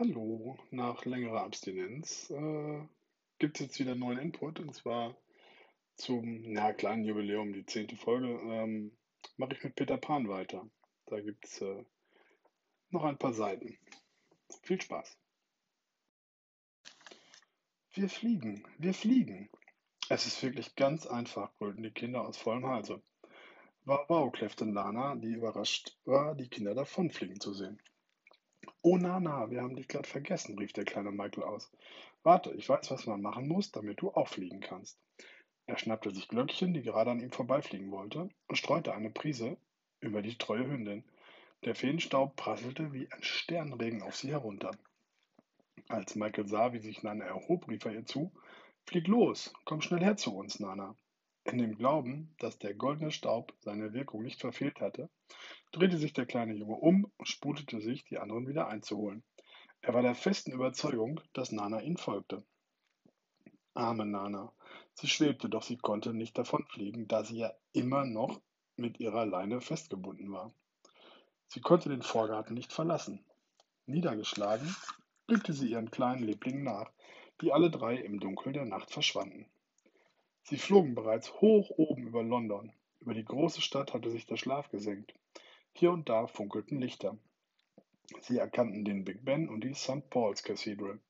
Hallo, nach längerer Abstinenz äh, gibt es jetzt wieder neuen Input und zwar zum ja, kleinen Jubiläum, die zehnte Folge, ähm, mache ich mit Peter Pan weiter. Da gibt es äh, noch ein paar Seiten. Viel Spaß. Wir fliegen, wir fliegen. Es ist wirklich ganz einfach, brüllten die Kinder aus vollem Halse. Wow, wow, kläffte Lana, die überrascht war, die Kinder davonfliegen zu sehen. Oh Nana, wir haben dich gerade vergessen, rief der kleine Michael aus. Warte, ich weiß, was man machen muss, damit du auch fliegen kannst. Er schnappte sich Glöckchen, die gerade an ihm vorbeifliegen wollte, und streute eine Prise über die treue Hündin. Der Feenstaub prasselte wie ein Sternregen auf sie herunter. Als Michael sah, wie sich Nana erhob, rief er ihr zu: Flieg los, komm schnell her zu uns, Nana. In dem Glauben, dass der goldene Staub seine Wirkung nicht verfehlt hatte, drehte sich der kleine Junge um und sputete sich, die anderen wieder einzuholen. Er war der festen Überzeugung, dass Nana ihm folgte. Arme Nana. Sie schwebte, doch sie konnte nicht davonfliegen, da sie ja immer noch mit ihrer Leine festgebunden war. Sie konnte den Vorgarten nicht verlassen. Niedergeschlagen blickte sie ihren kleinen Lieblingen nach, die alle drei im Dunkel der Nacht verschwanden. Sie flogen bereits hoch oben über London. Über die große Stadt hatte sich der Schlaf gesenkt. Hier und da funkelten Lichter. Sie erkannten den Big Ben und die St. Paul's Cathedral.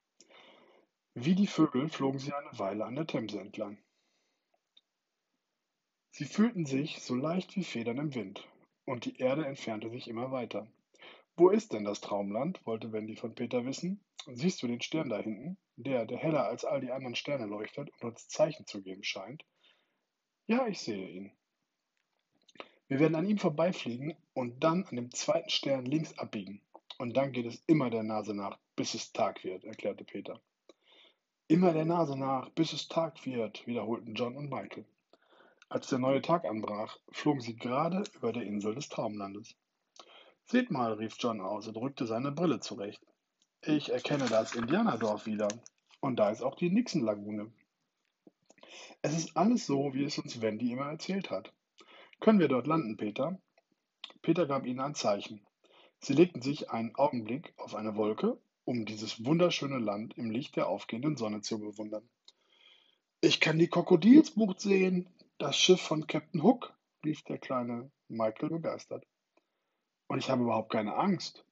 Wie die Vögel flogen sie eine Weile an der Themse entlang. Sie fühlten sich so leicht wie Federn im Wind, und die Erde entfernte sich immer weiter. Wo ist denn das Traumland? wollte Wendy von Peter wissen. Siehst du den Stern da hinten? Der, der heller als all die anderen Sterne leuchtet und uns Zeichen zu geben scheint? Ja, ich sehe ihn. Wir werden an ihm vorbeifliegen und dann an dem zweiten Stern links abbiegen. Und dann geht es immer der Nase nach, bis es Tag wird, erklärte Peter. Immer der Nase nach, bis es Tag wird, wiederholten John und Michael. Als der neue Tag anbrach, flogen sie gerade über der Insel des Traumlandes. Seht mal, rief John aus und rückte seine Brille zurecht. Ich erkenne das Indianerdorf wieder. Und da ist auch die Nixon-Lagune. Es ist alles so, wie es uns Wendy immer erzählt hat. Können wir dort landen, Peter? Peter gab ihnen ein Zeichen. Sie legten sich einen Augenblick auf eine Wolke, um dieses wunderschöne Land im Licht der aufgehenden Sonne zu bewundern. Ich kann die Krokodilsbucht sehen, das Schiff von Captain Hook, rief der kleine Michael begeistert. Und ich habe überhaupt keine Angst.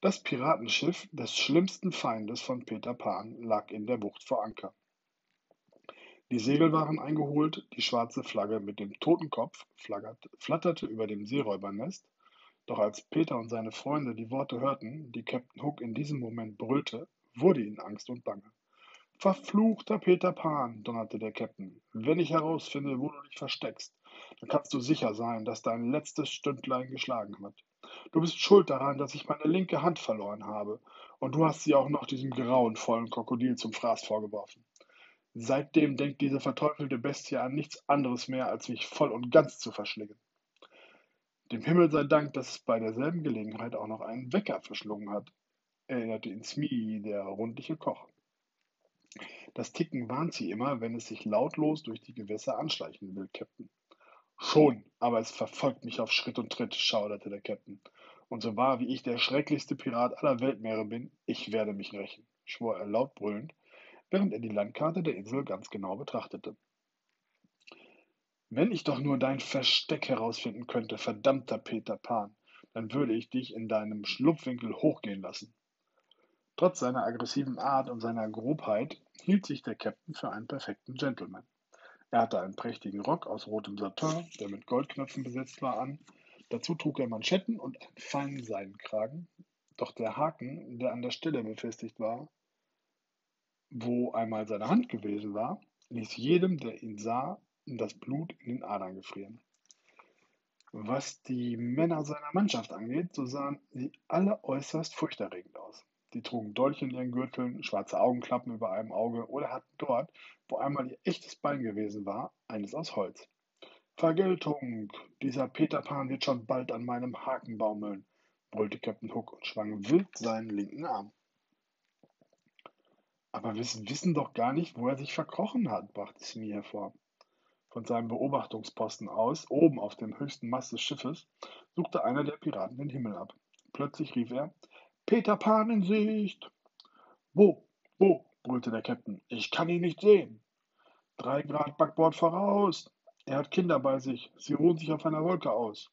Das Piratenschiff des schlimmsten Feindes von Peter Pan lag in der Bucht vor Anker. Die Segel waren eingeholt, die schwarze Flagge mit dem Totenkopf flatterte über dem Seeräubernest, doch als Peter und seine Freunde die Worte hörten, die Captain Hook in diesem Moment brüllte, wurde ihnen Angst und Bange. Verfluchter Peter Pan, donnerte der Captain, wenn ich herausfinde, wo du dich versteckst, dann kannst du sicher sein, dass dein letztes Stündlein geschlagen hat. Du bist schuld daran, dass ich meine linke Hand verloren habe, und du hast sie auch noch diesem grauenvollen Krokodil zum Fraß vorgeworfen. Seitdem denkt diese verteufelte Bestie an nichts anderes mehr, als mich voll und ganz zu verschlingen. Dem Himmel sei Dank, dass es bei derselben Gelegenheit auch noch einen Wecker verschlungen hat, erinnerte ihn Smee, der rundliche Koch. Das Ticken warnt sie immer, wenn es sich lautlos durch die Gewässer anschleichen will, Captain. Schon, aber es verfolgt mich auf Schritt und Tritt, schauderte der Captain. Und so wahr wie ich der schrecklichste Pirat aller Weltmeere bin, ich werde mich rächen, schwor er laut brüllend während er die Landkarte der Insel ganz genau betrachtete. Wenn ich doch nur dein Versteck herausfinden könnte, verdammter Peter Pan, dann würde ich dich in deinem Schlupfwinkel hochgehen lassen. Trotz seiner aggressiven Art und seiner Grobheit hielt sich der Captain für einen perfekten Gentleman. Er hatte einen prächtigen Rock aus rotem Satin, der mit Goldknöpfen besetzt war, an. Dazu trug er Manschetten und einen feinen Seidenkragen. Doch der Haken, der an der Stelle befestigt war, wo einmal seine Hand gewesen war, ließ jedem, der ihn sah, das Blut in den Adern gefrieren. Was die Männer seiner Mannschaft angeht, so sahen sie alle äußerst furchterregend aus. Die trugen Dolche in ihren Gürteln, schwarze Augenklappen über einem Auge oder hatten dort, wo einmal ihr echtes Bein gewesen war, eines aus Holz. Vergeltung! Dieser Peter Pan wird schon bald an meinem Haken baumeln, brüllte Captain Hook und schwang wild seinen linken Arm. Aber wir wissen doch gar nicht, wo er sich verkrochen hat, brachte Smee hervor. Von seinem Beobachtungsposten aus, oben auf dem höchsten Mast des Schiffes, suchte einer der Piraten den Himmel ab. Plötzlich rief er, Peter Pan in Sicht! Wo, wo? brüllte der Captain. Ich kann ihn nicht sehen. Drei Grad Backbord voraus. Er hat Kinder bei sich. Sie ruhen sich auf einer Wolke aus.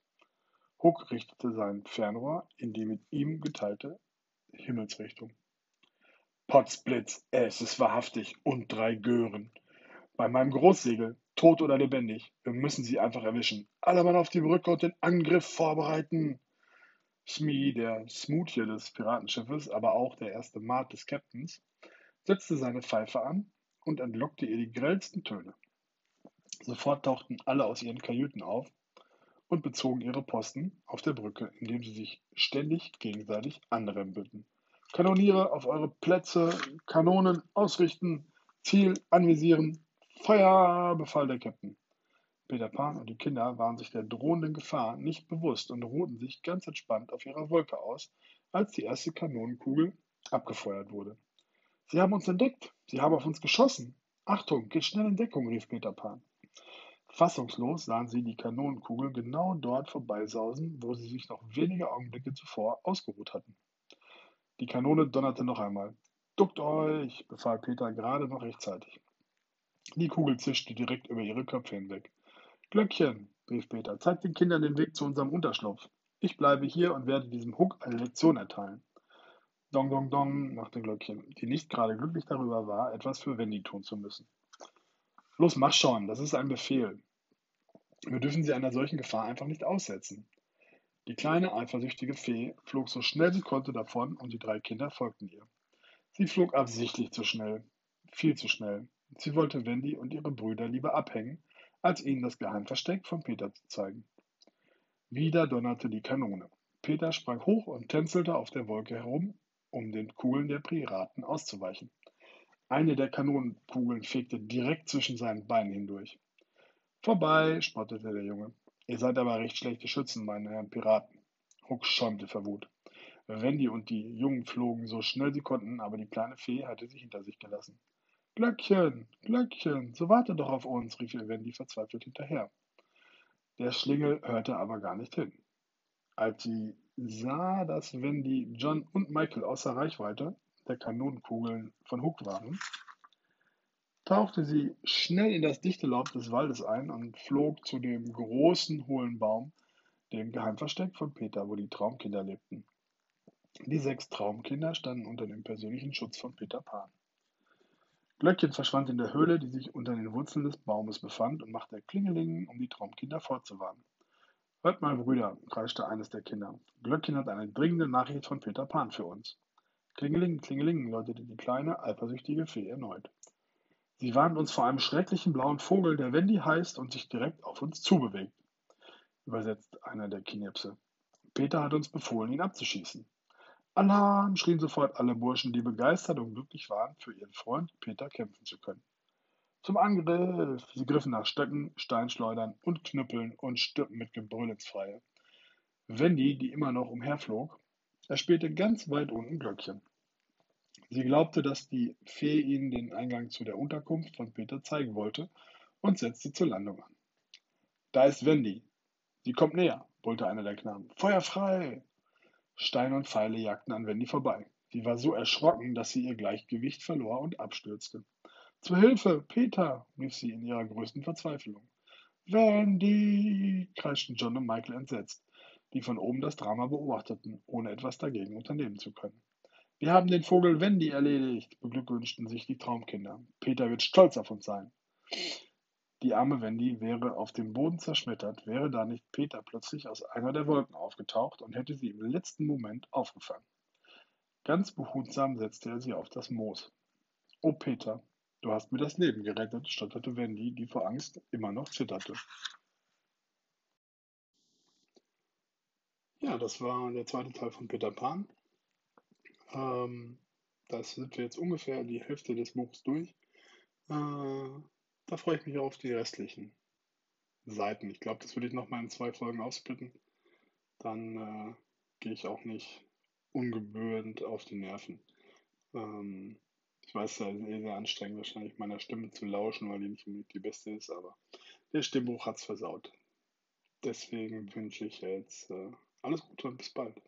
Huck richtete sein Fernrohr in die mit ihm geteilte Himmelsrichtung. Potzblitz, es ist wahrhaftig und drei Gören. Bei meinem Großsegel, tot oder lebendig, wir müssen sie einfach erwischen. Alle Mann auf die Brücke und den Angriff vorbereiten. Smee, der Smoothie des Piratenschiffes, aber auch der erste Maat des Captains, setzte seine Pfeife an und entlockte ihr die grellsten Töne. Sofort tauchten alle aus ihren Kajüten auf und bezogen ihre Posten auf der Brücke, indem sie sich ständig gegenseitig anrempelten. Kanoniere auf eure Plätze, Kanonen ausrichten, Ziel anvisieren, Feuer, befahl der Captain. Peter Pan und die Kinder waren sich der drohenden Gefahr nicht bewusst und ruhten sich ganz entspannt auf ihrer Wolke aus, als die erste Kanonenkugel abgefeuert wurde. Sie haben uns entdeckt, sie haben auf uns geschossen. Achtung, geht schnell in Deckung, rief Peter Pan. Fassungslos sahen sie die Kanonenkugel genau dort vorbeisausen, wo sie sich noch wenige Augenblicke zuvor ausgeruht hatten. Die Kanone donnerte noch einmal. Duckt euch, befahl Peter gerade noch rechtzeitig. Die Kugel zischte direkt über ihre Köpfe hinweg. Glöckchen, rief Peter, zeigt den Kindern den Weg zu unserem Unterschlupf. Ich bleibe hier und werde diesem Huck eine Lektion erteilen. Dong, dong, dong, machte Glöckchen, die nicht gerade glücklich darüber war, etwas für Wendy tun zu müssen. Los, mach schon, das ist ein Befehl. Wir dürfen sie einer solchen Gefahr einfach nicht aussetzen. Die kleine, eifersüchtige Fee flog so schnell sie konnte davon und die drei Kinder folgten ihr. Sie flog absichtlich zu schnell, viel zu schnell. Sie wollte Wendy und ihre Brüder lieber abhängen, als ihnen das Geheimversteck von Peter zu zeigen. Wieder donnerte die Kanone. Peter sprang hoch und tänzelte auf der Wolke herum, um den Kugeln der Piraten auszuweichen. Eine der Kanonenkugeln fegte direkt zwischen seinen Beinen hindurch. Vorbei, spottete der Junge. Ihr seid aber recht schlechte Schützen, meine Herren Piraten. Huck schäumte vor Wut. Wendy und die Jungen flogen so schnell sie konnten, aber die kleine Fee hatte sich hinter sich gelassen. Glöckchen, Glöckchen, so warte doch auf uns, rief ihr Wendy verzweifelt hinterher. Der Schlingel hörte aber gar nicht hin. Als sie sah, dass Wendy, John und Michael außer Reichweite der Kanonenkugeln von Hook waren, tauchte sie schnell in das dichte Laub des Waldes ein und flog zu dem großen, hohlen Baum, dem Geheimversteck von Peter, wo die Traumkinder lebten. Die sechs Traumkinder standen unter dem persönlichen Schutz von Peter Pan. Glöckchen verschwand in der Höhle, die sich unter den Wurzeln des Baumes befand, und machte Klingelingen, um die Traumkinder fortzuwarnen. Hört mal, Brüder, kreischte eines der Kinder. Glöckchen hat eine dringende Nachricht von Peter Pan für uns. Klingeling, Klingeling, läutete die kleine, eifersüchtige Fee erneut. Sie warnt uns vor einem schrecklichen blauen Vogel, der Wendy heißt und sich direkt auf uns zubewegt, übersetzt einer der Knirpse. Peter hat uns befohlen, ihn abzuschießen. Alarm! schrien sofort alle Burschen, die begeistert und glücklich waren, für ihren Freund Peter kämpfen zu können. Zum Angriff! Sie griffen nach Stöcken, Steinschleudern und Knüppeln und stürmten mit Gebrüll ins Freie. Wendy, die immer noch umherflog, er spielte ganz weit unten Glöckchen. Sie glaubte, dass die Fee ihnen den Eingang zu der Unterkunft von Peter zeigen wollte und setzte zur Landung an. Da ist Wendy. Sie kommt näher, brüllte einer der Knaben. Feuer frei! Steine und Pfeile jagten an Wendy vorbei. Sie war so erschrocken, dass sie ihr Gleichgewicht verlor und abstürzte. Zu Hilfe, Peter! rief sie in ihrer größten Verzweiflung. Wendy! kreischten John und Michael entsetzt die von oben das Drama beobachteten, ohne etwas dagegen unternehmen zu können. Wir haben den Vogel Wendy erledigt, beglückwünschten sich die Traumkinder. Peter wird stolz auf uns sein. Die arme Wendy wäre auf dem Boden zerschmettert, wäre da nicht Peter plötzlich aus einer der Wolken aufgetaucht und hätte sie im letzten Moment aufgefangen. Ganz behutsam setzte er sie auf das Moos. Oh Peter, du hast mir das Leben gerettet, stotterte Wendy, die vor Angst immer noch zitterte. Ja, das war der zweite Teil von Peter Pan. Ähm, das sind wir jetzt ungefähr die Hälfte des Buchs durch. Äh, da freue ich mich auf die restlichen Seiten. Ich glaube, das würde ich nochmal in zwei Folgen aufsplitten. Dann äh, gehe ich auch nicht ungebührend auf die Nerven. Ähm, ich weiß, es ist sehr anstrengend, wahrscheinlich meiner Stimme zu lauschen, weil die nicht unbedingt die beste ist, aber der Stimmbuch hat es versaut. Deswegen wünsche ich jetzt äh, alles Gute und bis bald.